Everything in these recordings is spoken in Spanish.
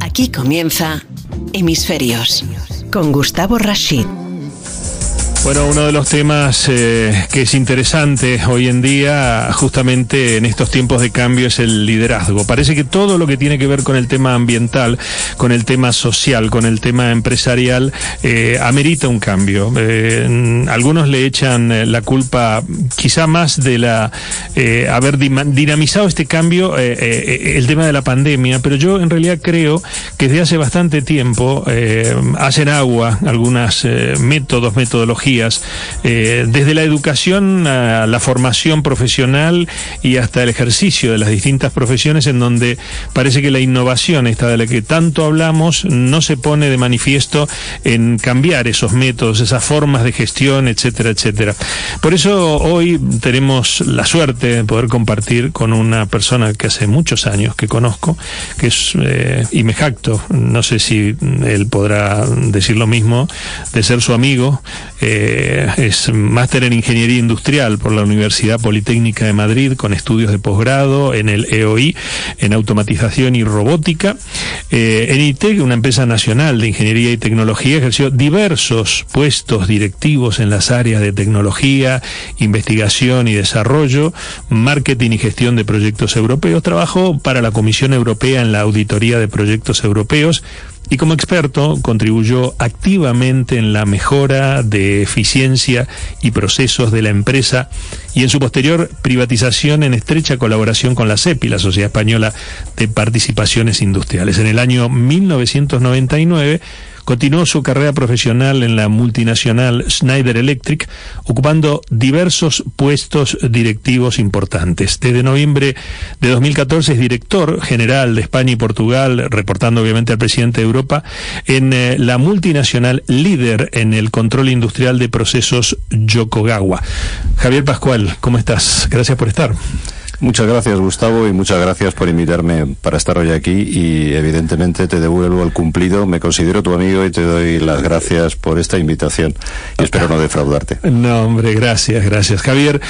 Aquí comienza Hemisferios con Gustavo Rashid. Bueno, uno de los temas eh, que es interesante hoy en día, justamente en estos tiempos de cambio, es el liderazgo. Parece que todo lo que tiene que ver con el tema ambiental, con el tema social, con el tema empresarial, eh, amerita un cambio. Eh, algunos le echan la culpa quizá más de la haber dinamizado este cambio el tema de la pandemia, pero yo en realidad creo que desde hace bastante tiempo hacen agua algunos métodos, metodologías eh, desde la educación a la formación profesional y hasta el ejercicio de las distintas profesiones en donde parece que la innovación, esta de la que tanto hablamos, no se pone de manifiesto en cambiar esos métodos, esas formas de gestión, etcétera, etcétera. Por eso hoy tenemos la suerte de poder compartir con una persona que hace muchos años que conozco, que es, eh, y me jacto, no sé si él podrá decir lo mismo, de ser su amigo, eh, eh, es máster en Ingeniería Industrial por la Universidad Politécnica de Madrid con estudios de posgrado en el EOI en Automatización y Robótica. Eh, en ITEC, una empresa nacional de Ingeniería y Tecnología, ejerció diversos puestos directivos en las áreas de tecnología, investigación y desarrollo, marketing y gestión de proyectos europeos. Trabajó para la Comisión Europea en la auditoría de proyectos europeos y como experto contribuyó activamente en la mejora de eficiencia y procesos de la empresa y en su posterior privatización en estrecha colaboración con la CEPI, la Sociedad Española de Participaciones Industriales. En el año 1999 Continuó su carrera profesional en la multinacional Schneider Electric, ocupando diversos puestos directivos importantes. Desde noviembre de 2014 es director general de España y Portugal, reportando obviamente al presidente de Europa, en eh, la multinacional líder en el control industrial de procesos Yokogawa. Javier Pascual, ¿cómo estás? Gracias por estar. Muchas gracias, Gustavo, y muchas gracias por invitarme para estar hoy aquí. Y evidentemente te devuelvo el cumplido. Me considero tu amigo y te doy las gracias por esta invitación. Y espero no defraudarte. No, hombre, gracias, gracias. Javier,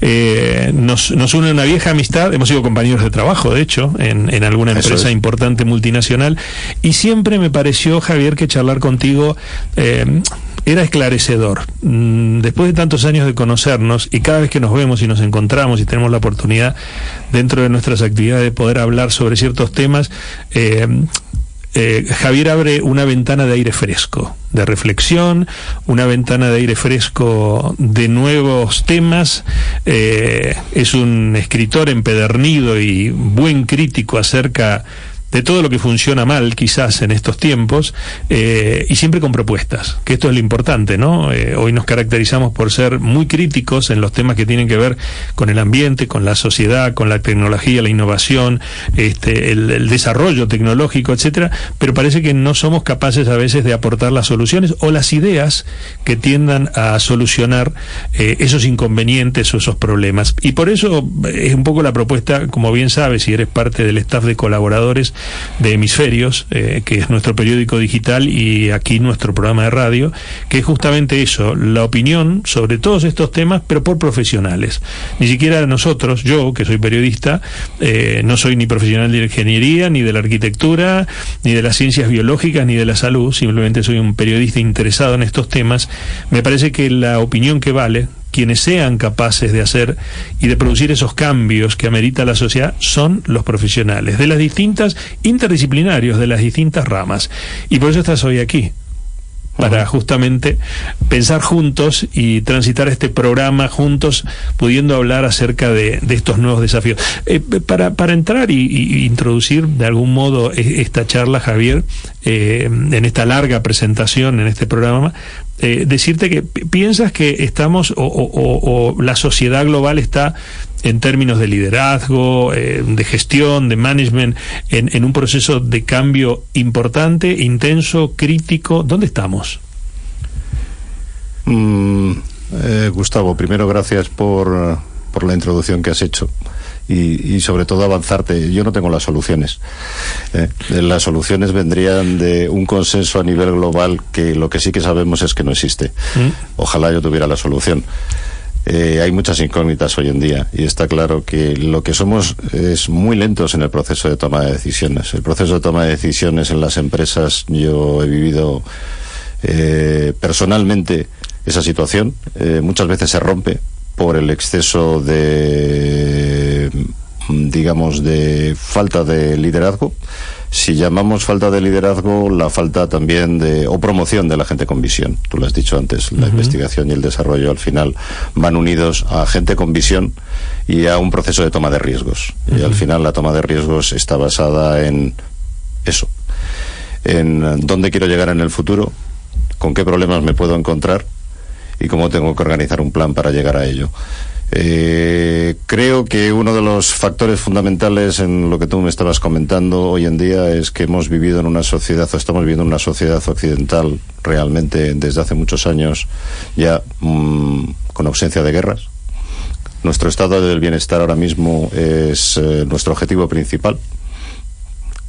eh, nos, nos une una vieja amistad. Hemos sido compañeros de trabajo, de hecho, en, en alguna empresa importante multinacional. Y siempre me pareció, Javier, que charlar contigo. Eh, era esclarecedor. Mm, después de tantos años de conocernos y cada vez que nos vemos y nos encontramos y tenemos la oportunidad dentro de nuestras actividades de poder hablar sobre ciertos temas, eh, eh, Javier abre una ventana de aire fresco, de reflexión, una ventana de aire fresco de nuevos temas. Eh, es un escritor empedernido y buen crítico acerca de todo lo que funciona mal quizás en estos tiempos eh, y siempre con propuestas, que esto es lo importante, ¿no? Eh, hoy nos caracterizamos por ser muy críticos en los temas que tienen que ver con el ambiente, con la sociedad, con la tecnología, la innovación, este, el, desarrollo tecnológico, etcétera, pero parece que no somos capaces a veces de aportar las soluciones o las ideas que tiendan a solucionar eh, esos inconvenientes o esos problemas. Y por eso es un poco la propuesta, como bien sabes, si eres parte del staff de colaboradores, de Hemisferios, eh, que es nuestro periódico digital y aquí nuestro programa de radio, que es justamente eso, la opinión sobre todos estos temas, pero por profesionales. Ni siquiera nosotros, yo que soy periodista, eh, no soy ni profesional de ingeniería, ni de la arquitectura, ni de las ciencias biológicas, ni de la salud, simplemente soy un periodista interesado en estos temas. Me parece que la opinión que vale, quienes sean capaces de hacer y de producir esos cambios que amerita la sociedad son los profesionales de las distintas interdisciplinarios, de las distintas ramas. Y por eso estás hoy aquí, para justamente pensar juntos y transitar este programa juntos, pudiendo hablar acerca de, estos nuevos desafíos. Eh, para, para, entrar y, introducir de algún modo e, esta charla, Javier, eh, en esta larga presentación en este programa, eh, decirte que piensas que estamos o, la sociedad global está en términos de liderazgo, eh, de gestión, de management, en, un proceso de cambio importante, intenso, crítico. ¿Dónde estamos? Mm, eh, Gustavo, primero gracias por, por la introducción que has hecho y, sobre todo avanzarte. Yo no tengo las soluciones. ¿eh? las soluciones vendrían de un consenso a nivel global que lo que sí que sabemos es que no existe. Mm. Ojalá yo tuviera la solución. Eh, hay muchas incógnitas hoy en día y está claro que lo que somos es muy lentos en el proceso de toma de decisiones. El proceso de toma de decisiones en las empresas, yo he vivido eh, personalmente esa situación. Eh, muchas veces se rompe por el exceso de, digamos, de falta de liderazgo si llamamos falta de liderazgo, la falta también de, o promoción de la gente con visión. Tú lo has dicho antes, la investigación y el desarrollo al final van unidos a gente con visión y a un proceso de toma de riesgos. Y al final la toma de riesgos está basada en eso, en dónde quiero llegar en el futuro, con qué problemas me puedo encontrar y cómo tengo que organizar un plan para llegar a ello. Eh, creo que uno de los factores fundamentales en lo que tú me estabas comentando hoy en día es que hemos vivido en una sociedad, o estamos viviendo en una sociedad occidental realmente desde hace muchos años ya mm, con ausencia de guerras. Nuestro estado del bienestar ahora mismo es eh, nuestro objetivo principal.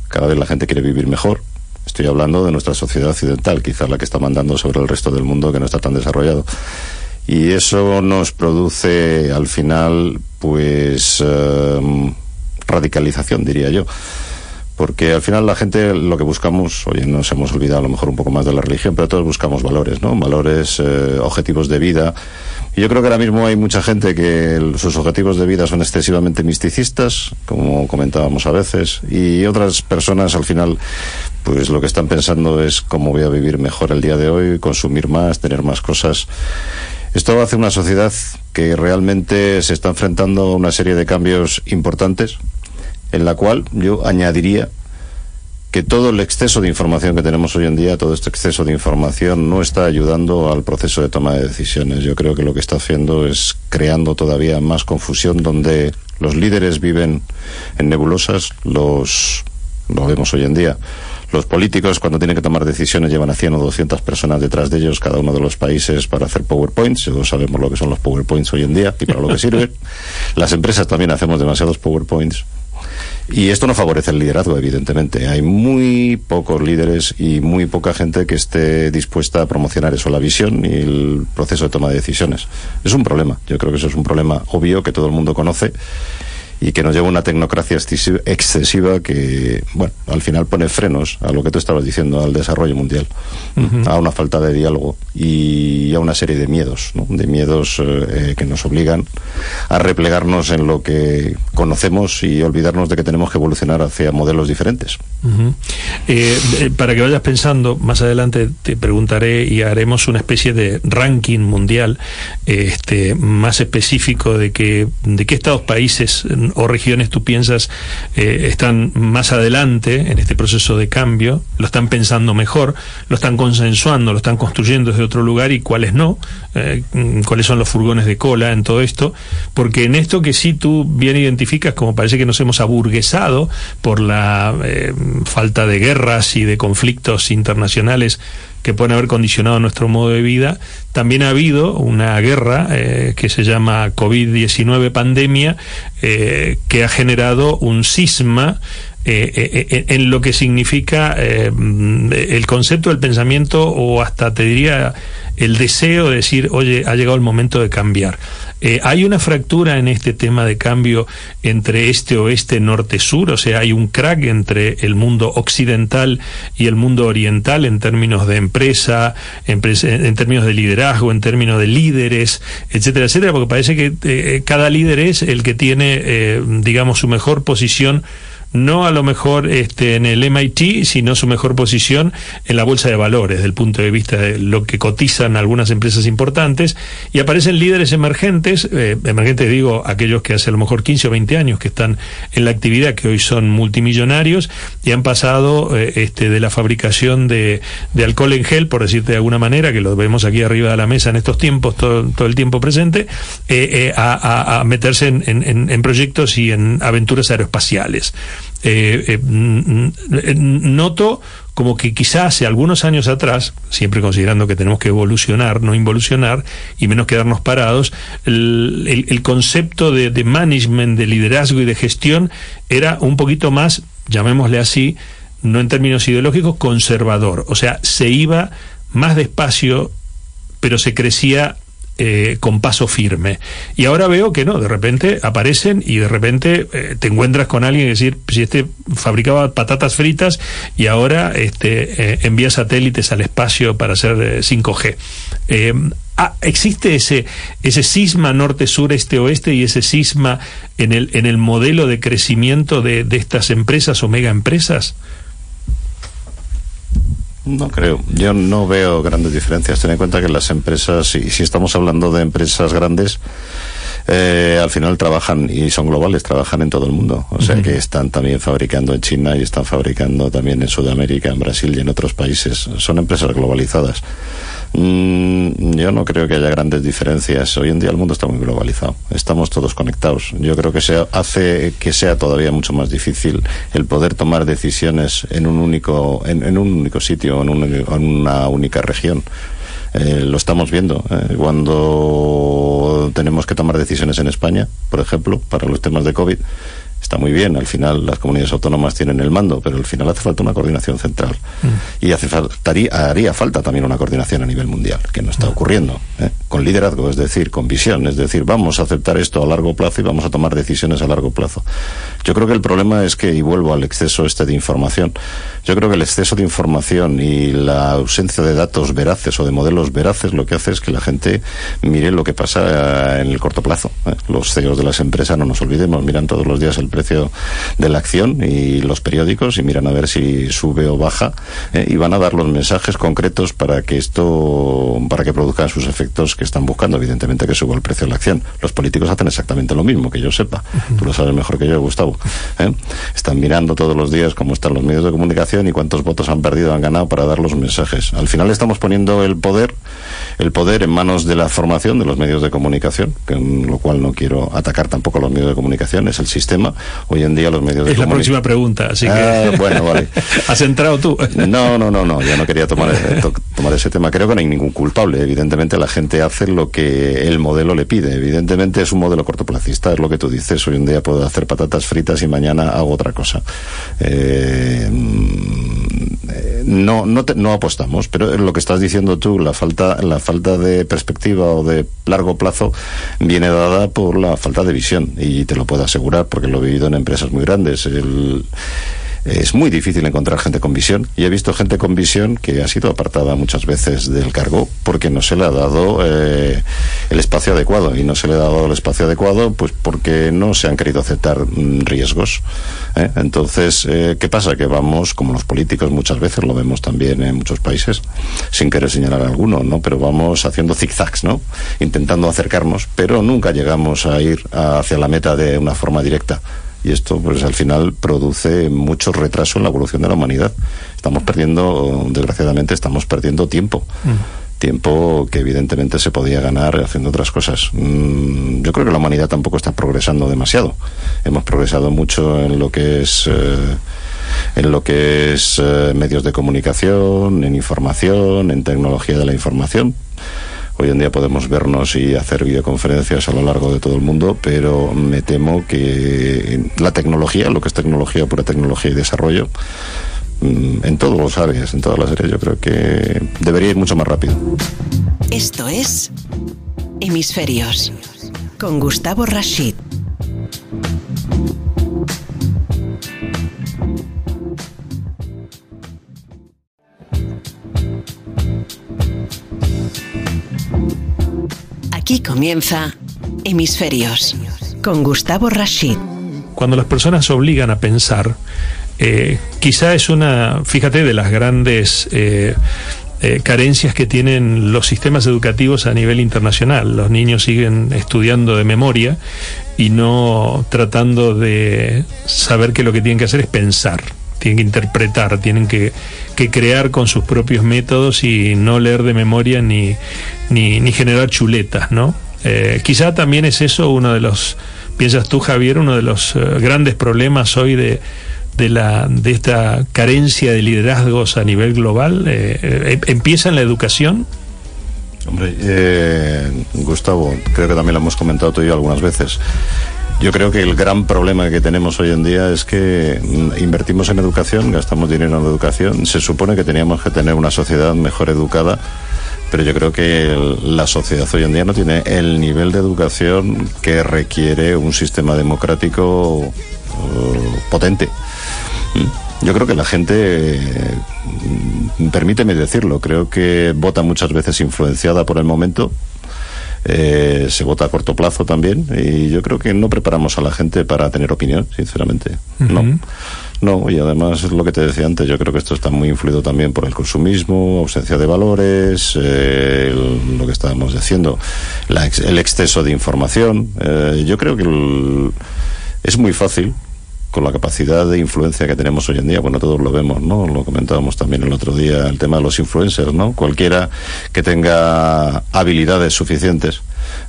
Cada vez la gente quiere vivir mejor. Estoy hablando de nuestra sociedad occidental, quizás la que está mandando sobre el resto del mundo que no está tan desarrollado y eso nos produce al final pues em, radicalización diría yo porque al final la gente lo que buscamos, oye, nos hemos olvidado a lo mejor un poco más de la religión, pero todos buscamos valores, ¿no? Valores, eh, objetivos de vida. Y yo creo que ahora mismo hay mucha gente que sus objetivos de vida son excesivamente misticistas, como comentábamos a veces, y otras personas al final, pues lo que están pensando es cómo voy a vivir mejor el día de hoy, consumir más, tener más cosas. Esto hace una sociedad que realmente se está enfrentando a una serie de cambios importantes, en la cual yo añadiría que todo el exceso de información que tenemos hoy en día, todo este exceso de información no está ayudando al proceso de toma de decisiones. Yo creo que lo que está haciendo es creando todavía más confusión donde los líderes viven en nebulosas, los lo vemos hoy en día los políticos, cuando tienen que tomar decisiones, llevan a 100 o 200 personas detrás de ellos, cada uno de los países, para hacer PowerPoints. Todos sabemos lo que son los PowerPoints hoy en día y para lo que sirven. Las empresas también hacemos demasiados PowerPoints. Y esto no favorece el liderazgo, evidentemente. Hay muy pocos líderes y muy poca gente que esté dispuesta a promocionar eso, la visión y el proceso de toma de decisiones. Es un problema. Yo creo que eso es un problema obvio que todo el mundo conoce y que nos lleva a una tecnocracia excesiva que, bueno, al final pone frenos a lo que tú estabas diciendo, al desarrollo mundial, a una falta de diálogo y a una serie de miedos, ¿no? de miedos eh, que nos obligan a replegarnos en lo que conocemos y olvidarnos de que tenemos que evolucionar hacia modelos diferentes. Eh, eh, para que vayas pensando, más adelante te preguntaré y haremos una especie de ranking mundial este, más específico de que de qué estados países o regiones tú piensas eh, están más adelante en este proceso de cambio, lo están pensando mejor, lo están consensuando, lo están construyendo desde otro lugar y cuáles no, eh, cuáles son los furgones de cola en todo esto, porque en esto que sí tú bien identificas como parece que nos hemos aburguesado por la eh, falta de guerras y de conflictos internacionales que pueden haber condicionado nuestro modo de vida, también ha habido una guerra eh, que se llama COVID-19 pandemia, eh, que ha generado un cisma eh, en lo que significa el concepto del pensamiento o hasta te diría el deseo de decir, oye, ha llegado el momento de cambiar. Eh, hay una fractura en este tema de cambio entre este oeste, norte, sur, o sea, hay un crack entre el mundo occidental y el mundo oriental en términos de empresa, en, términos de liderazgo, en términos de líderes, etcétera, etcétera, porque parece que eh, cada líder es el que tiene, eh, digamos, su mejor posición no a lo mejor este, en el MIT, sino su mejor posición en la bolsa de valores, desde el punto de vista de lo que cotizan algunas empresas importantes, y aparecen líderes emergentes, eh, emergentes digo, aquellos que hace a lo mejor 15 o 20 años que están en la actividad, que hoy son multimillonarios, y han pasado eh, este, de la fabricación de, alcohol en gel, por decirte de alguna manera, que lo vemos aquí arriba de la mesa en estos tiempos, todo, el tiempo presente, eh, a, meterse en proyectos y en aventuras aeroespaciales. Eh, eh, noto como que quizás hace algunos años atrás, siempre considerando que tenemos que evolucionar, no involucionar, y menos quedarnos parados, el, concepto de, de, management, de liderazgo y de gestión era un poquito más, llamémosle así, no en términos ideológicos, conservador. O sea, se iba más despacio, pero se crecía eh, con paso firme. Y ahora veo que no, de repente aparecen y de repente eh, te encuentras con alguien y decir, si este fabricaba patatas fritas y ahora este, eh, envía satélites al espacio para hacer 5G. Ah, ¿Existe ese, ese cisma norte-sur, este-oeste y ese cisma en el, en el modelo de crecimiento de, de estas empresas o mega empresas? No creo. Yo no veo grandes diferencias. Ten en cuenta que las empresas, y si estamos hablando de empresas grandes, eh, al final trabajan y son globales, trabajan en todo el mundo. O sea que están también fabricando en China y están fabricando también en Sudamérica, en Brasil y en otros países. Son empresas globalizadas. Mm, yo no creo que haya grandes diferencias. Hoy en día el mundo está muy globalizado. Estamos todos conectados. Yo creo que se hace que sea todavía mucho más difícil el poder tomar decisiones en un único, en, un único sitio, en, una única región. Eh, lo estamos viendo. Eh, cuando tenemos que tomar decisiones en España, por ejemplo, para los temas de COVID, está muy bien, al final las comunidades autónomas tienen el mando, pero al final hace falta una coordinación central. Mm. Y hace haría falta también una coordinación a nivel mundial, que no está ocurriendo, ¿eh? Con liderazgo, es decir, con visión, es decir, vamos a aceptar esto a largo plazo y vamos a tomar decisiones a largo plazo. Yo creo que el problema es que, y vuelvo al exceso este de información, yo creo que el exceso de información y la ausencia de datos veraces o de modelos veraces lo que hace es que la gente mire lo que pasa en el corto plazo. ¿eh? Los CEOs de las empresas, no nos olvidemos, miran todos los días el precio de la acción y los periódicos y miran a ver si sube o baja ¿eh? y van a dar los mensajes concretos para que esto, para que produzcan sus efectos que están buscando, evidentemente que suba el precio de la acción. Los políticos hacen exactamente lo mismo, que yo sepa. Tú lo sabes mejor que yo, Gustavo. ¿eh? Están mirando todos los días cómo están los medios de comunicación y cuántos votos han perdido, han ganado para dar los mensajes. Al final estamos poniendo el poder, el poder en manos de la formación de los medios de comunicación, con lo cual no quiero atacar tampoco a los medios de comunicación, es el sistema. Hoy en día los medios de es comunicación... la próxima pregunta, así que... Ah, bueno, vale. ¿Has entrado tú? no, no, no, no, ya no quería tomar, tomar ese tema. Creo que no hay ningún culpable. Evidentemente la gente hace lo que el modelo le pide. Evidentemente es un modelo cortoplacista, es lo que tú dices. Hoy en día puedo hacer patatas fritas y mañana hago otra cosa. Eh, no, no, no apostamos, pero lo que estás diciendo tú, la falta, la falta de perspectiva o de largo plazo viene dada por la falta de visión y te lo puedo asegurar porque lo he vivido en empresas muy grandes. El, es muy difícil encontrar gente con visión y he visto gente con visión que ha sido apartada muchas veces del cargo porque no se le ha dado eh, el espacio adecuado y no se le ha dado el espacio adecuado pues porque no se han querido aceptar mm, riesgos ¿eh? entonces eh, qué pasa que vamos como los políticos muchas veces lo vemos también en muchos países sin querer señalar alguno no pero vamos haciendo zigzags no intentando acercarnos pero nunca llegamos a ir hacia la meta de una forma directa y esto pues al final produce mucho retraso en la evolución de la humanidad. Estamos perdiendo, desgraciadamente, estamos perdiendo tiempo. Mm. Tiempo que evidentemente se podía ganar haciendo otras cosas. Mm, yo creo que la humanidad tampoco está progresando demasiado. Hemos progresado mucho en lo que es eh, en lo que es eh, medios de comunicación, en información, en tecnología de la información Hoy en día podemos vernos y hacer videoconferencias a lo largo de todo el mundo, pero me temo que la tecnología, lo que es tecnología, pura tecnología y desarrollo, mm, en todos los áreas, en todas las áreas, yo creo que debería ir mucho más rápido. Esto es Hemisferios con Gustavo Rashid. Comienza Hemisferios con Gustavo Rashid. Cuando las personas se obligan a pensar, eh, quizá es una, fíjate, de las grandes eh, eh, carencias que tienen los sistemas educativos a nivel internacional. Los niños siguen estudiando de memoria y no tratando de saber que lo que tienen que hacer es pensar tienen que interpretar, tienen que, crear con sus propios métodos y no leer de memoria ni, ni, generar chuletas, ¿no? Eh, quizá también es eso uno de los, piensas tú Javier, uno de los eh, grandes problemas hoy de, de, la, de esta carencia de liderazgos a nivel global. Eh, ¿Empieza en la educación? Hombre, Gustavo, creo que también lo hemos comentado tú y yo algunas veces. Yo creo que el gran problema que tenemos hoy en día es que mm, invertimos en educación, gastamos dinero en educación. Se supone que teníamos que tener una sociedad mejor educada pero yo creo que la sociedad hoy en día no tiene el nivel de educación que requiere un sistema democrático uh, potente. Yo creo que la gente, mm, permíteme decirlo, creo que vota muchas veces influenciada por el momento, eh, se vota a corto plazo también y yo creo que no preparamos a la gente para tener opinión, sinceramente. No. No, y además es lo que te decía antes, yo creo que esto está muy influido también por el consumismo, ausencia de valores, eh, lo que estábamos diciendo, el exceso de información. Eh, yo creo que es muy fácil con la capacidad de influencia que tenemos hoy en día, bueno, todos lo vemos, ¿no? Lo comentábamos también el otro día, el tema de los influencers, ¿no? Cualquiera que tenga habilidades suficientes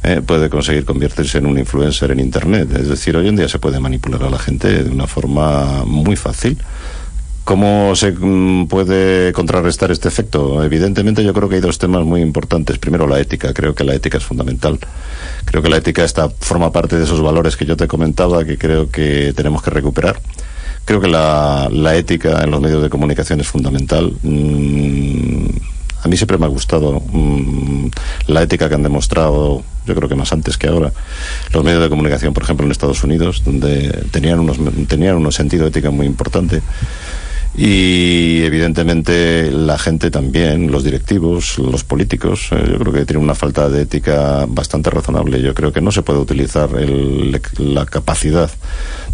eh, puede conseguir convertirse en un influencer en Internet. Es decir, hoy en día se puede manipular a la gente de una forma muy fácil. ¿Cómo se mm, puede contrarrestar este efecto? Evidentemente yo creo que hay dos temas muy importantes. Primero la ética, creo que la ética es fundamental. Creo que la ética está, forma parte de esos valores que yo te comentaba que creo que tenemos que recuperar. Creo que la, ética en los medios de comunicación es fundamental. Mm, a mí siempre me ha gustado mm, la ética que han demostrado, yo creo que más antes que ahora, los medios de comunicación, por ejemplo, en Estados Unidos, donde tenían unos, tenían unos sentido ética muy importante y evidentemente la gente también, los directivos, los políticos, eh, yo creo que tienen una falta de ética bastante razonable. Yo creo que no se puede utilizar la capacidad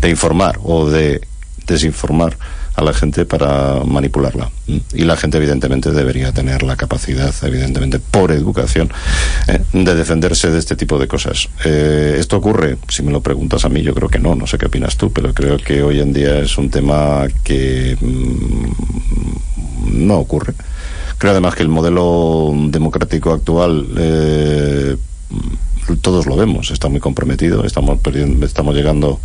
de informar o de desinformar a la gente para manipularla. Mm. Y la gente evidentemente debería tener la capacidad, evidentemente por educación, eh, de defenderse de este tipo de cosas. Eh, ¿Esto ocurre? Si me lo preguntas a mí, yo creo que no, no sé qué opinas tú, pero creo que hoy en día es un tema que mm, no ocurre. Creo además que el modelo democrático actual eh, todos lo vemos, está muy comprometido, estamos perdiendo, estamos llegando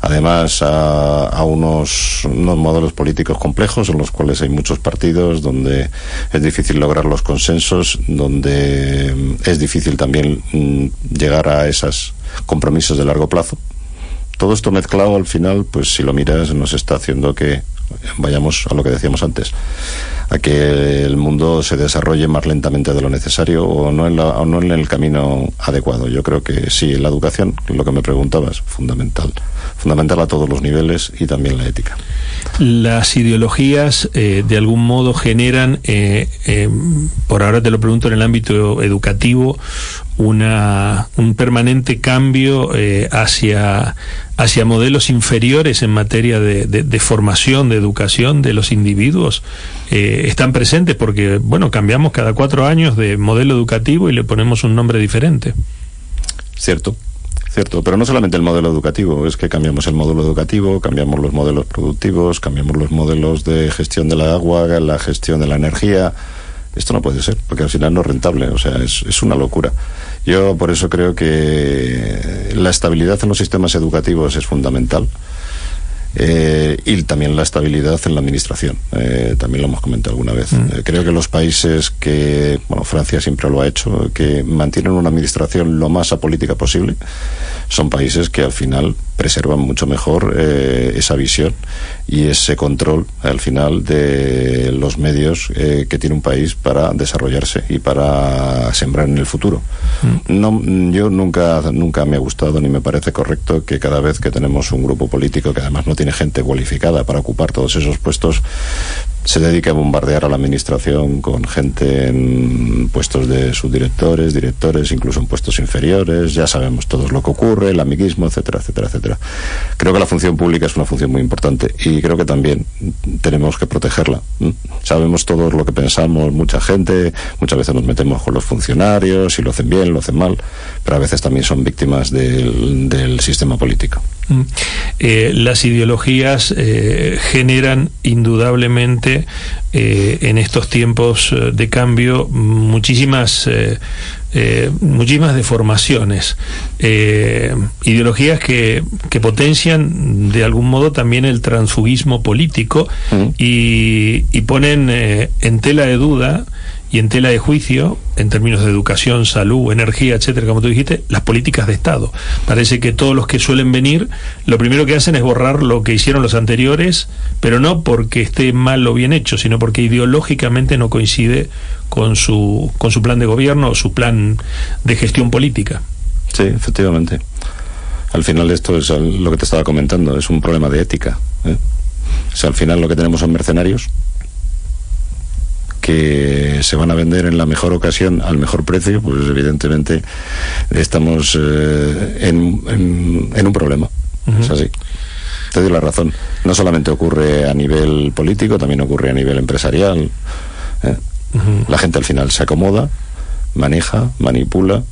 además a, unos, modelos políticos complejos en los cuales hay muchos partidos, donde es difícil lograr los consensos, donde mm, es difícil también mm, llegar a esos compromisos de largo plazo. Todo esto mezclado al final, pues si lo miras, nos está haciendo que vayamos a lo que decíamos antes, a que el mundo se desarrolle más lentamente de lo necesario o no en, la, no en el camino adecuado. Yo creo que sí, la educación, lo que me preguntabas, fundamental. Fundamental a todos los niveles y también la ética. Las ideologías eh, de algún modo generan, eh, eh, por ahora te lo pregunto en el ámbito educativo, una, un permanente cambio hacia, hacia modelos inferiores en materia de, de, formación, de educación de los individuos. están presentes porque, bueno, cambiamos cada cuatro años de modelo educativo y le ponemos un nombre diferente. Cierto. Cierto, pero no solamente el modelo educativo, es que cambiamos el modelo educativo, cambiamos los modelos productivos, cambiamos los modelos de gestión de la agua, la gestión de la energía. Esto no puede ser, porque al final no es rentable, o sea, es, es una locura. Yo por eso creo que la estabilidad en los sistemas educativos es fundamental. Eh, y también la estabilidad en la administración. Eh, también lo hemos comentado alguna vez. Mm. Eh, creo que los países que, bueno, Francia siempre lo ha hecho, que mantienen una administración lo más apolítica posible, son países que al final preservan mucho mejor esa visión y ese control al final de los medios que tiene un país para desarrollarse y para sembrar en el futuro. Mm. No, yo nunca, nunca me ha gustado ni me parece correcto que cada vez que tenemos un grupo político que además no tiene tiene gente cualificada para ocupar todos esos puestos, se dedica a bombardear a la administración con gente en puestos de subdirectores, directores, incluso en puestos inferiores. Ya sabemos todos lo que ocurre, el amiguismo, etcétera, etcétera, etcétera. Creo que la función pública es una función muy importante y creo que también tenemos que protegerla. Sabemos todos lo que pensamos, mucha gente, muchas veces nos metemos con los funcionarios, si lo hacen bien, lo hacen mal, pero a veces también son víctimas del, del sistema político. Eh, las ideologías eh, generan indudablemente eh, en estos tiempos de cambio muchísimas muchísimas deformaciones ideologías que, que, potencian de algún modo también el transfugismo político mm. y, y, ponen en tela de duda y en tela de juicio, en términos de educación, salud, energía, etcétera, como tú dijiste, las políticas de Estado. Parece que todos los que suelen venir, lo primero que hacen es borrar lo que hicieron los anteriores, pero no porque esté mal o bien hecho, sino porque ideológicamente no coincide con su, con su plan de gobierno o su plan de gestión política. Sí, efectivamente. Al final esto es lo que te estaba comentando, es un problema de ética. ¿eh? O sea, al final lo que tenemos son mercenarios que se van a vender en la mejor ocasión al mejor precio, pues evidentemente estamos eh, en, en, un problema. Es así. Te doy la razón. No solamente ocurre a nivel político, también ocurre a nivel empresarial. ¿eh? La gente al final se acomoda, maneja, manipula.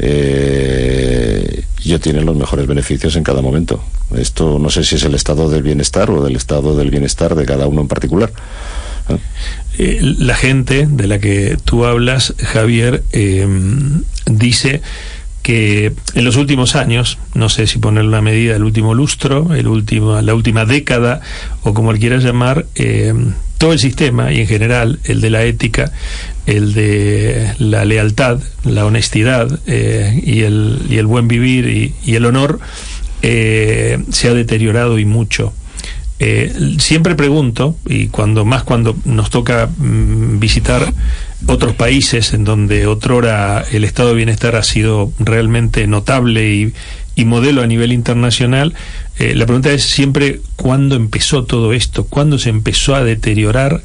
Eh, y obtiene los mejores beneficios en cada momento. Esto no sé si es el estado del bienestar o del estado del bienestar de cada uno en particular. Eh, la gente de la que tú hablas, Javier, eh, dice que en los últimos años, no sé si poner una medida, el último lustro, el último, la última década, o como le quieras llamar, eh, todo el sistema y en general el de la ética, el de la lealtad, la honestidad y, el, y, el, buen vivir y, y el honor se ha deteriorado y mucho. Eh, siempre pregunto, y cuando más cuando nos toca mm, visitar otros países en donde otrora el estado de bienestar ha sido realmente notable y, modelo a nivel internacional, eh, la pregunta es siempre cuándo empezó todo esto, cuándo se empezó a deteriorar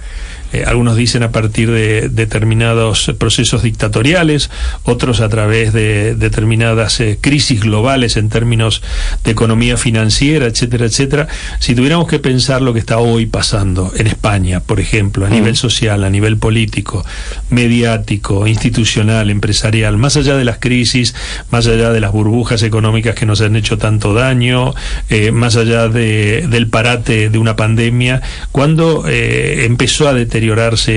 eh, algunos dicen a partir de determinados procesos dictatoriales, otros a través de determinadas eh, crisis globales en términos de economía financiera, etcétera, etcétera. Si tuviéramos que pensar lo que está hoy pasando en España, por ejemplo, a nivel social, a nivel político, mediático, institucional, empresarial, más allá de las crisis, más allá de las burbujas económicas que nos han hecho tanto daño, eh, más allá de, del parate de una pandemia, cuando empezó a deteriorar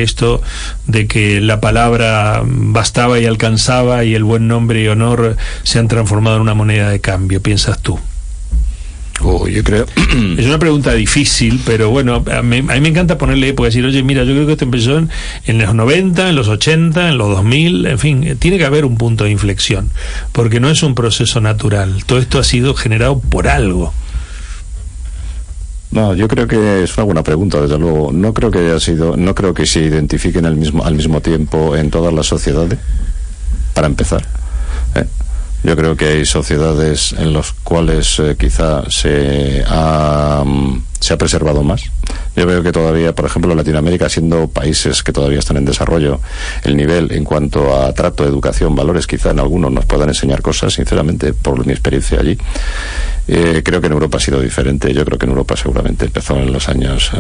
esto de que la palabra bastaba y alcanzaba y el buen nombre y honor se han transformado en una moneda de cambio, piensas tú? Oh, yo creo. Es una pregunta difícil, pero bueno, a mí, me encanta ponerle época, decir, oye, mira, yo creo que esto empezó en, en, los 90, en los 80, en los 2000, en fin, tiene que haber un punto de inflexión, porque no es un proceso natural, todo esto ha sido generado por algo. No, yo creo que es una buena pregunta, desde luego. No creo que haya sido, no creo que se identifiquen al mismo, al mismo tiempo en todas las sociedades, para empezar. ¿eh? Yo creo que hay sociedades en las cuales eh, quizá se ha, mm, se ha preservado más. Yo veo que todavía, por ejemplo, Latinoamérica, siendo países que todavía están en desarrollo, el nivel en cuanto a trato, educación, valores, quizá en algunos nos puedan enseñar cosas, sinceramente, por mi experiencia allí. Eh, creo que en Europa ha sido diferente. Yo creo que en Europa seguramente empezó en los años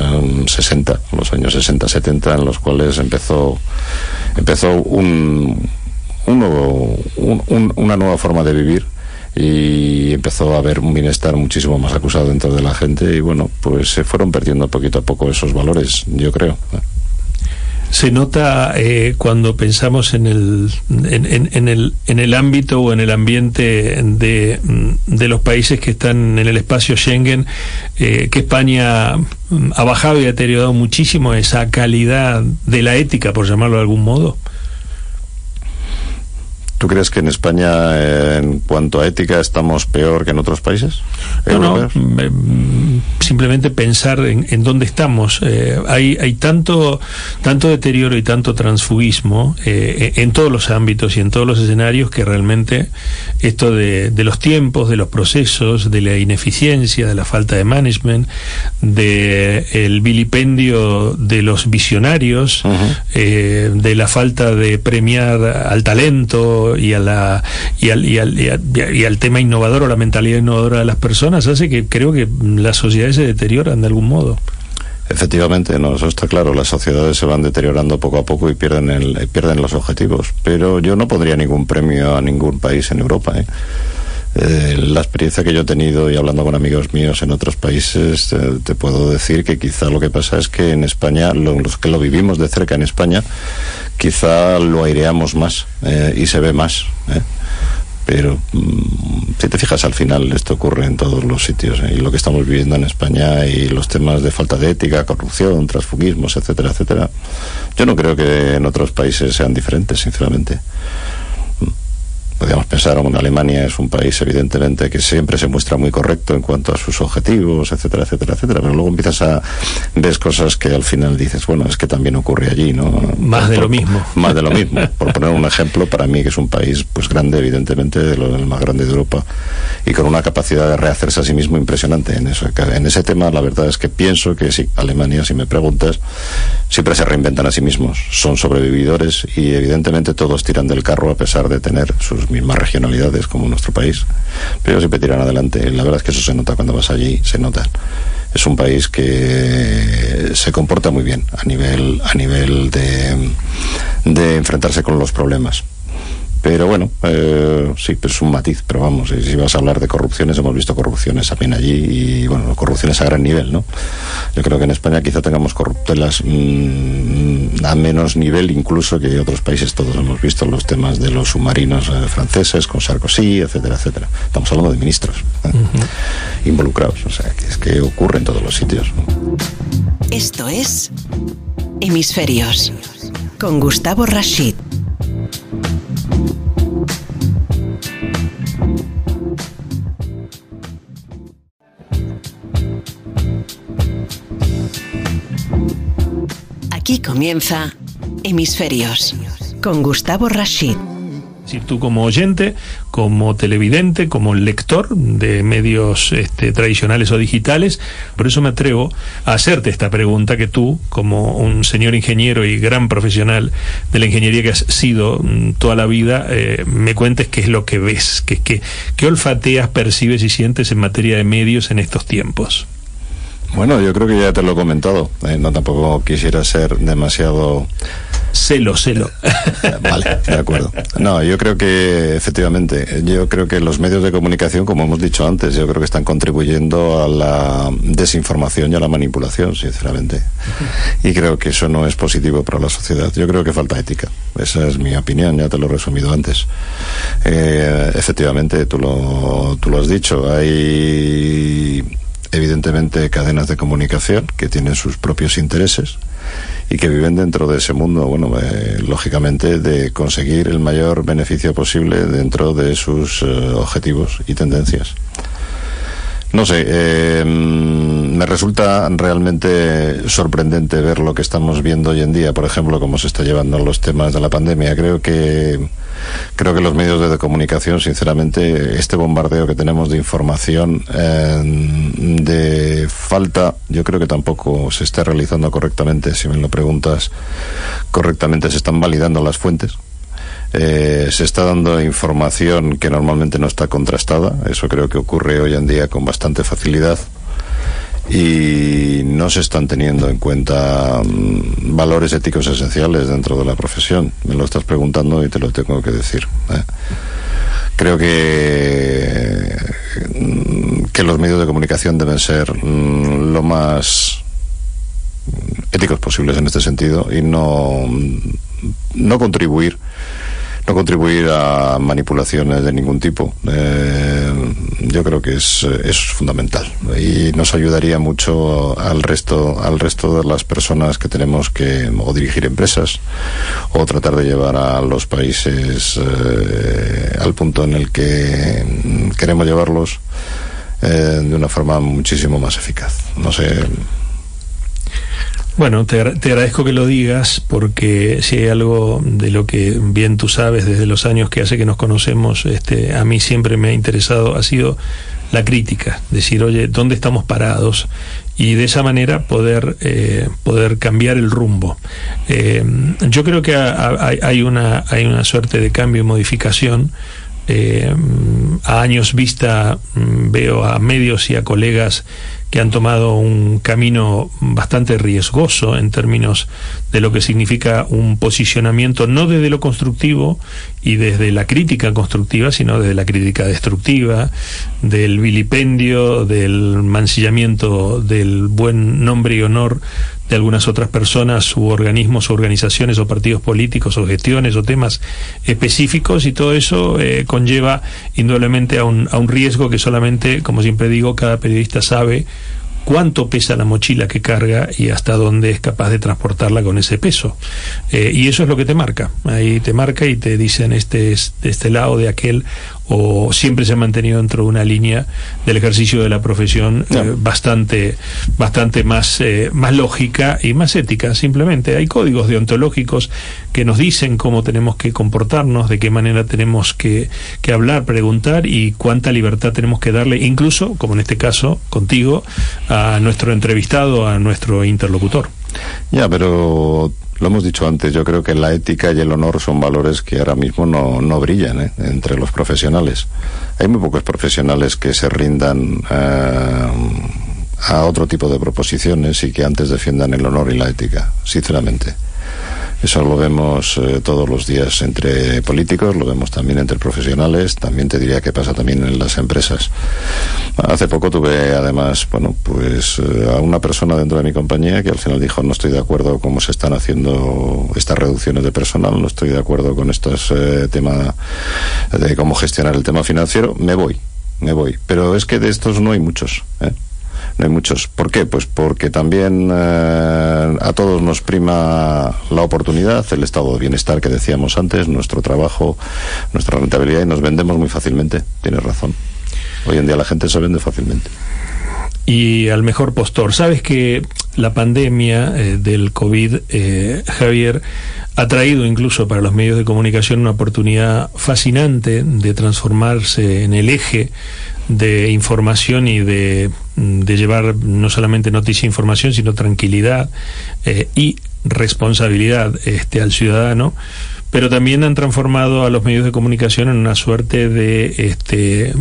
60, eh, los años 60, 70, en los cuales empezó, empezó un una nueva forma de vivir y empezó a haber un bienestar muchísimo más acusado dentro de la gente y bueno, pues se fueron perdiendo poquito a poco esos valores, yo creo. Se nota eh, cuando pensamos en el, en, el, en el ámbito o en el ambiente de, de los países que están en el espacio Schengen, eh, que España ha bajado y ha deteriorado muchísimo esa calidad de la ética, por llamarlo de algún modo. ¿Tú crees que en España, eh, en cuanto a ética, estamos peor que en otros países? No, no, simplemente pensar en, dónde estamos. Eh, hay hay tanto, tanto deterioro y tanto transfugismo eh, en todos los ámbitos y en todos los escenarios que realmente esto de, los tiempos, de los procesos, de la ineficiencia, de la falta de management, de el vilipendio de los visionarios, de la falta de premiar al talento, y, a la, y, al, y, al, y, al, tema innovador o la mentalidad innovadora de las personas hace que creo que las sociedades se deterioran de algún modo. Efectivamente, no, eso está claro. Las sociedades se van deteriorando poco a poco y pierden, el, pierden los objetivos. Pero yo no pondría ningún premio a ningún país en Europa. ¿eh? Eh, la experiencia que yo he tenido y hablando con amigos míos en otros países, eh, te puedo decir que quizá lo que pasa es que en España, los que lo vivimos de cerca en España, quizá lo aireamos más eh, y se ve más. Pero mm, si te fijas, al final esto ocurre en todos los sitios. ¿eh? Y lo que estamos viviendo en España y los temas de falta de ética, corrupción, transfugismos, etcétera, etcétera, yo no creo que en otros países sean diferentes, sinceramente podríamos pensar, en Alemania es un país evidentemente que siempre se muestra muy correcto en cuanto a sus objetivos, etcétera, etcétera, etcétera, pero luego empiezas a ver cosas que al final dices, bueno, es que también ocurre allí, ¿no? Más de lo mismo. Más de lo mismo. Por poner un ejemplo, para mí que es un país pues grande, evidentemente, de lo, el más grande de Europa y con una capacidad de rehacerse a sí mismo impresionante en eso. En ese tema, la verdad es que pienso que sí, Alemania, si me preguntas, siempre se reinventan a sí mismos, son sobrevividores y evidentemente todos tiran del carro a pesar de tener sus mismas regionalidades como nuestro país, pero siempre tiran adelante. La verdad es que eso se nota cuando vas allí, se nota. Es un país que se comporta muy bien a nivel, a nivel de, de enfrentarse con los problemas. Pero bueno, eh, sí, pues es un matiz, pero vamos, si vas a hablar de corrupciones, hemos visto corrupciones también allí y bueno, corrupciones a gran nivel, ¿no? Yo creo que en España quizá tengamos corruptelas mm, a menos nivel incluso que otros países, todos hemos visto los temas de los submarinos eh, franceses con Sarkozy, etcétera, etcétera. Estamos hablando de ministros ¿eh? involucrados, o sea, que es que ocurre en todos los sitios. Esto es Hemisferios con Gustavo Rashid. Aquí comienza Hemisferios con Gustavo Rashid. Si tú como oyente, como televidente, como lector de medios este, tradicionales o digitales, por eso me atrevo a hacerte esta pregunta que tú, como un señor ingeniero y gran profesional de la ingeniería que has sido mm, toda la vida, eh, me cuentes qué es lo que ves, qué, qué, qué olfateas, percibes y sientes en materia de medios en estos tiempos. Bueno, yo creo que ya te lo he comentado. Eh, no tampoco quisiera ser demasiado Celo, celo. vale, de acuerdo. No, yo creo que efectivamente, yo creo que los medios de comunicación, como hemos dicho antes, yo creo que están contribuyendo a la desinformación y a la manipulación, sinceramente. Y creo que eso no es positivo para la sociedad. Yo creo que falta ética. Esa es mi opinión, ya te lo he resumido antes. Eh, efectivamente, tú lo, tú lo has dicho. Hay evidentemente cadenas de comunicación que tienen sus propios intereses y que viven dentro de ese mundo, bueno, eh, lógicamente de conseguir el mayor beneficio posible dentro de sus eh, objetivos y tendencias. No sé, eh, me resulta realmente sorprendente ver lo que estamos viendo hoy en día, por ejemplo, cómo se está llevando los temas de la pandemia. Creo que creo que los medios de comunicación, sinceramente, este bombardeo que tenemos de información, eh, de falta, yo creo que tampoco se está realizando correctamente. Si me lo preguntas, correctamente se están validando las fuentes eh, se está dando información que normalmente no está contrastada. Eso creo que ocurre hoy en día con bastante facilidad. Y no se están teniendo en cuenta mm, valores éticos esenciales dentro de la profesión. Me lo estás preguntando y te lo tengo que decir. ¿eh? Creo que, mm, que los medios de comunicación deben ser mm, lo más éticos posibles en este sentido y no, no contribuir no contribuir a manipulaciones de ningún tipo. Eh, yo creo que es, es fundamental y nos ayudaría mucho al resto, al resto de las personas que tenemos que o dirigir empresas o tratar de llevar a los países eh, al punto en el que queremos llevarlos eh, de una forma muchísimo más eficaz. No sé. Bueno, te, agradezco que lo digas porque si hay algo de lo que bien tú sabes desde los años que hace que nos conocemos, este, a mí siempre me ha interesado, ha sido la crítica, decir, oye, ¿dónde estamos parados? Y de esa manera poder, eh, poder cambiar el rumbo. Eh, yo creo que hay, una, hay una suerte de cambio y modificación. Eh, a años vista mm, veo a medios y a colegas que han tomado un camino bastante riesgoso en términos de lo que significa un posicionamiento no desde lo constructivo y desde la crítica constructiva, sino desde la crítica destructiva, del vilipendio, del mancillamiento del buen nombre y honor de algunas otras personas u organismos organizaciones o partidos políticos o gestiones o temas específicos y todo eso eh, conlleva indudablemente a un, a un riesgo que solamente, como siempre digo, cada periodista sabe cuánto pesa la mochila que carga y hasta dónde es capaz de transportarla con ese peso. Eh, y eso es lo que te marca. Ahí te marca y te dicen este es de este lado, de aquel, o siempre se ha mantenido dentro de una línea del ejercicio de la profesión eh, bastante, bastante más, eh, más lógica y más ética, simplemente. Hay códigos deontológicos que nos dicen cómo tenemos que comportarnos, de qué manera tenemos que, que hablar, preguntar y cuánta libertad tenemos que darle, incluso, como en este caso, contigo, a nuestro entrevistado, a nuestro interlocutor. Ya, pero lo hemos dicho antes, yo creo que la ética y el honor son valores que ahora mismo no, no brillan ¿eh? entre los profesionales. Hay muy pocos profesionales que se rindan eh, a otro tipo de proposiciones y que antes defiendan el honor y la ética, sinceramente. Eso lo vemos eh, todos los días entre políticos, lo vemos también entre profesionales, también te diría que pasa también en las empresas. Hace poco tuve además, bueno, pues eh, a una persona dentro de mi compañía que al final dijo no estoy de acuerdo cómo se están haciendo estas reducciones de personal, no estoy de acuerdo con estos eh, temas de cómo gestionar el tema financiero, me voy, me voy. Pero es que de estos no hay muchos. ¿eh? No hay muchos. ¿Por qué? Pues porque también eh, a todos nos prima la oportunidad, el estado de bienestar que decíamos antes, nuestro trabajo, nuestra rentabilidad y nos vendemos muy fácilmente. Tienes razón. Hoy en día la gente se vende fácilmente. Y al mejor postor. Sabes que la pandemia eh, del COVID, eh, Javier, ha traído incluso para los medios de comunicación una oportunidad fascinante de transformarse en el eje de información y de, de llevar no solamente noticia e información, sino tranquilidad eh, y responsabilidad este, al ciudadano pero también han transformado a los medios de comunicación en una suerte de este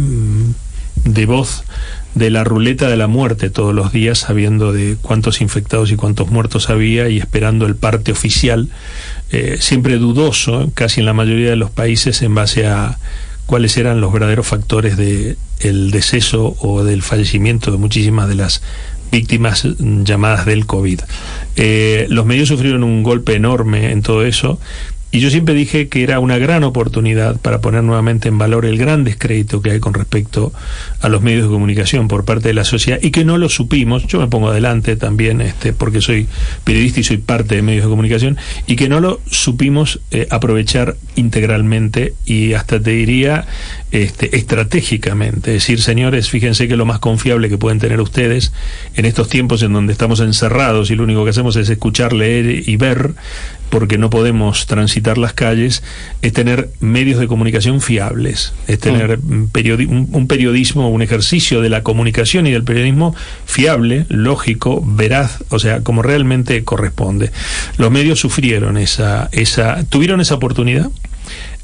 de voz de la ruleta de la muerte todos los días sabiendo de cuántos infectados y cuántos muertos había y esperando el parte oficial eh, siempre dudoso casi en la mayoría de los países en base a cuáles eran los verdaderos factores de el deceso o del fallecimiento de muchísimas de las víctimas llamadas del COVID. Eh, los medios sufrieron un golpe enorme en todo eso y yo siempre dije que era una gran oportunidad para poner nuevamente en valor el gran descrédito que hay con respecto a los medios de comunicación por parte de la sociedad y que no lo supimos, yo me pongo adelante también este, porque soy periodista y soy parte de medios de comunicación, y que no lo supimos eh, aprovechar integralmente y hasta te diría este, estratégicamente. Es decir, señores, fíjense que lo más confiable que pueden tener ustedes en estos tiempos en donde estamos encerrados y lo único que hacemos es escuchar, leer y ver, porque no podemos transitar las calles, es tener medios de comunicación fiables, es tener mm. un, periodismo, un ejercicio de la comunicación y del periodismo fiable, lógico, veraz, o sea, como realmente corresponde. Los medios sufrieron esa, esa, tuvieron esa oportunidad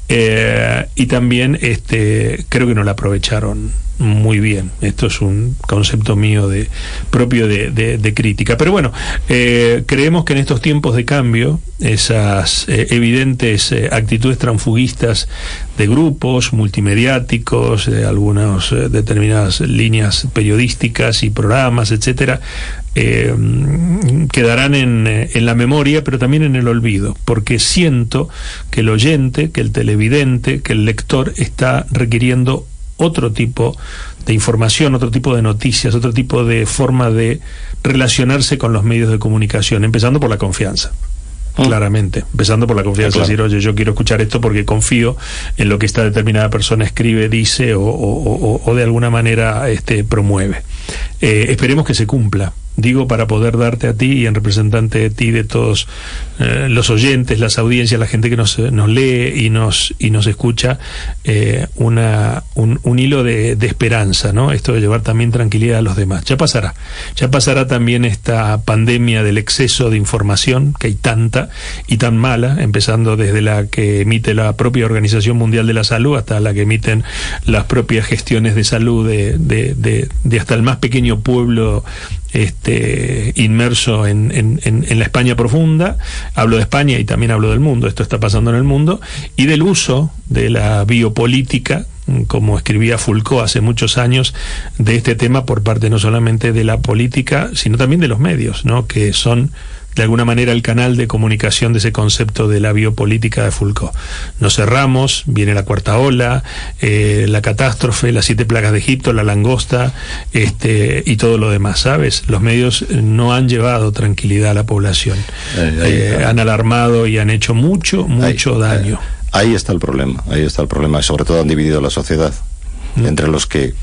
eh, y también este, creo que no la aprovecharon muy bien. Esto es un concepto mío de propio de, crítica. Pero bueno, eh, creemos que en estos tiempos de cambio, esas eh, evidentes actitudes transfugistas de grupos multimediáticos, de algunas determinadas líneas periodísticas y programas, etcétera, eh, quedarán en, en, la memoria, pero también en el olvido, porque siento que el oyente, que el televidente, que el lector está requiriendo otro tipo de información, otro tipo de noticias, otro tipo de forma de relacionarse con los medios de comunicación, empezando por la confianza. Mm. Claramente, empezando por la confianza, decir, oye, yo quiero escuchar esto porque confío en lo que esta determinada persona escribe, dice o, o, o, de alguna manera este, promueve. Eh, esperemos que se cumpla, digo para poder darte a ti y en representante de ti, de todos eh, los oyentes, las audiencias, la gente que nos, nos lee y nos, y nos escucha, eh, una, un, un, hilo de, de, esperanza, ¿no? Esto de llevar también tranquilidad a los demás. Ya pasará. Ya pasará también esta pandemia del exceso de información, que hay tanta y tan mala, empezando desde la que emite la propia Organización Mundial de la Salud hasta la que emiten las propias gestiones de salud de, de, de hasta el más pequeño pueblo este, inmerso en, en, en, la España profunda, hablo de España y también hablo del mundo, esto está pasando en el mundo, y del uso de la biopolítica como escribía Foucault hace muchos años, de este tema por parte no solamente de la política, sino también de los medios, ¿no? que son de alguna manera el canal de comunicación de ese concepto de la biopolítica de Foucault. Nos cerramos, viene la cuarta ola, eh, la catástrofe, las siete plagas de Egipto, la langosta este, y todo lo demás, ¿sabes? Los medios no han llevado tranquilidad a la población. Eh, han alarmado y han hecho mucho, mucho daño. ahí está el problema, ahí está el problema, y sobre todo han dividido la sociedad entre los que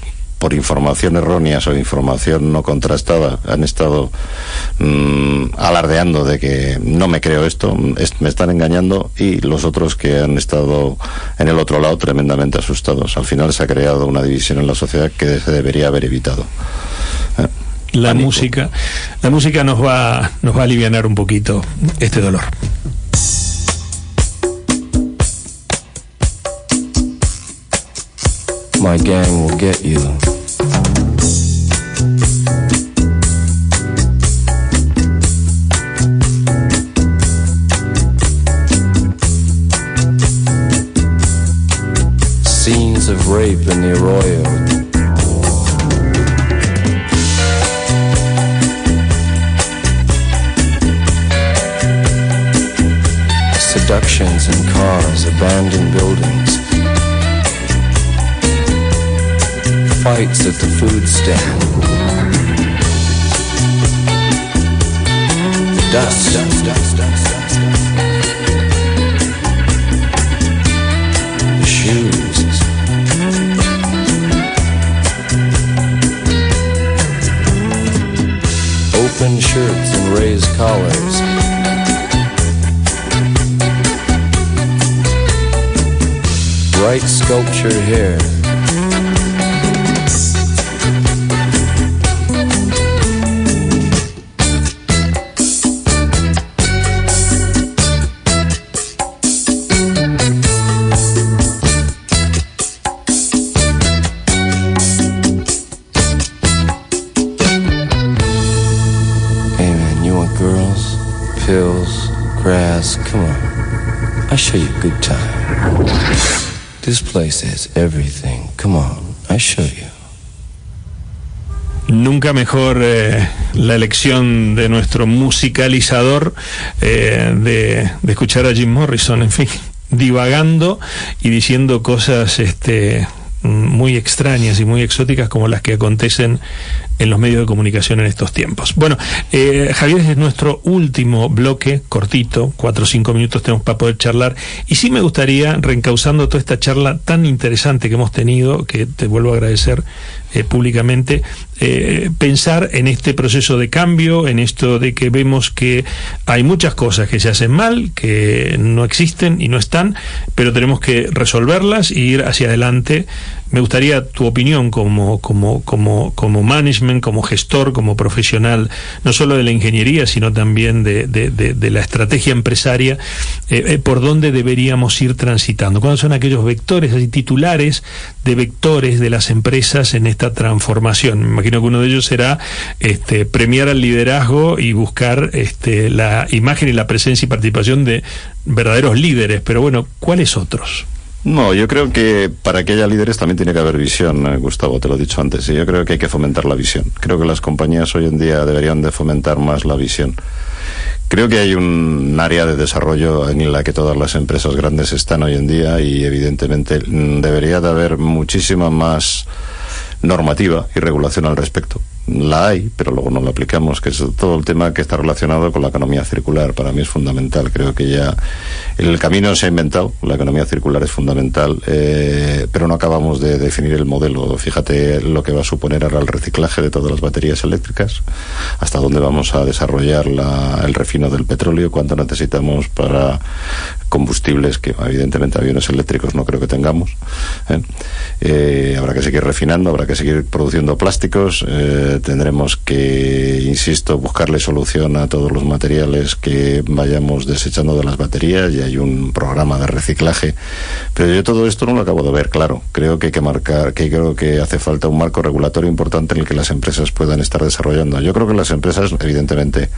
por información errónea o información no contrastada han estado mm, alardeando de que no me creo esto, me están engañando y los otros que han estado en el otro lado tremendamente asustados. Al final se ha creado una división en la sociedad que se debería haber evitado. ¿Eh? La música, la música nos va, nos va a aliviar un poquito este dolor. My gang will get you. Rape in the Arroyo. Seductions in cars, abandoned buildings fights at the food stand. Dust. dust, dust, dust, dust, raised collars. Bright sculptured hair. Show you a good time. This place has everything. Come on, I show you. Nunca mejor eh, la elección de nuestro musicalizador eh, de, de, escuchar a Jim Morrison, en fin, divagando y diciendo cosas este, muy extrañas y muy exóticas como las que acontecen en los medios de comunicación en estos tiempos. Bueno, eh, Javier, es nuestro último bloque, cortito, cuatro o cinco minutos tenemos para poder charlar, y sí me gustaría, reencauzando toda esta charla tan interesante que hemos tenido, que te vuelvo a agradecer eh, públicamente, eh, pensar en este proceso de cambio, en esto de que vemos que hay muchas cosas que se hacen mal, que no existen y no están, pero tenemos que resolverlas e ir hacia adelante. Me gustaría tu opinión como, como, como, como management, como gestor, como profesional, no solo de la ingeniería, sino también de, de, la estrategia empresaria, eh, por dónde deberíamos ir transitando. ¿Cuáles son aquellos vectores, así titulares de vectores de las empresas en este transformación. Me imagino que uno de ellos será este, premiar al liderazgo y buscar este, la imagen y la presencia y participación de verdaderos líderes. Pero bueno, ¿cuáles otros? No, yo creo que para que haya líderes también tiene que haber visión, eh, Gustavo, te lo he dicho antes, y yo creo que hay que fomentar la visión. Creo que las compañías hoy en día deberían de fomentar más la visión. Creo que hay un área de desarrollo en la que todas las empresas grandes están hoy en día y evidentemente mm, debería de haber muchísima más normativa y regulación al respecto la hay, pero luego no la aplicamos, que es todo el tema que está relacionado con la economía circular. Para mí es fundamental. Creo que ya el camino se ha inventado, la economía circular es fundamental, eh, pero no acabamos de definir el modelo. Fíjate lo que va a suponer ahora el reciclaje de todas las baterías eléctricas, hasta dónde vamos a desarrollar el refino del petróleo, cuánto necesitamos para combustibles, que evidentemente aviones eléctricos no creo que tengamos. ¿eh? Eh, habrá que seguir refinando, habrá que seguir produciendo plásticos tendremos que, insisto, buscarle solución a todos los materiales que vayamos desechando de las baterías y hay un programa de reciclaje. Pero yo todo esto no lo acabo de ver claro. Creo que hay que marcar, que creo que hace falta un marco regulatorio importante en el que las empresas puedan estar desarrollando. Yo creo que las empresas, evidentemente,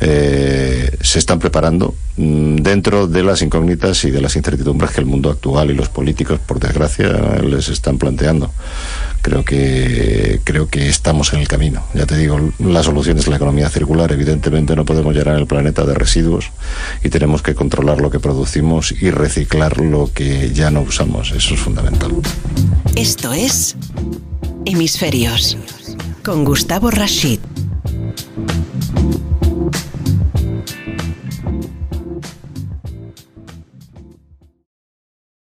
eh, se están preparando mm, dentro de las incógnitas y de las incertidumbres que el mundo actual y los políticos, por desgracia, les están planteando. Creo que creo que estamos en el camino. Ya te digo, la solución es la economía circular. Evidentemente no podemos llenar el planeta de residuos y tenemos que controlar lo que producimos y reciclar lo que ya no usamos. Eso es fundamental. Esto es Hemisferios con Gustavo Rashid.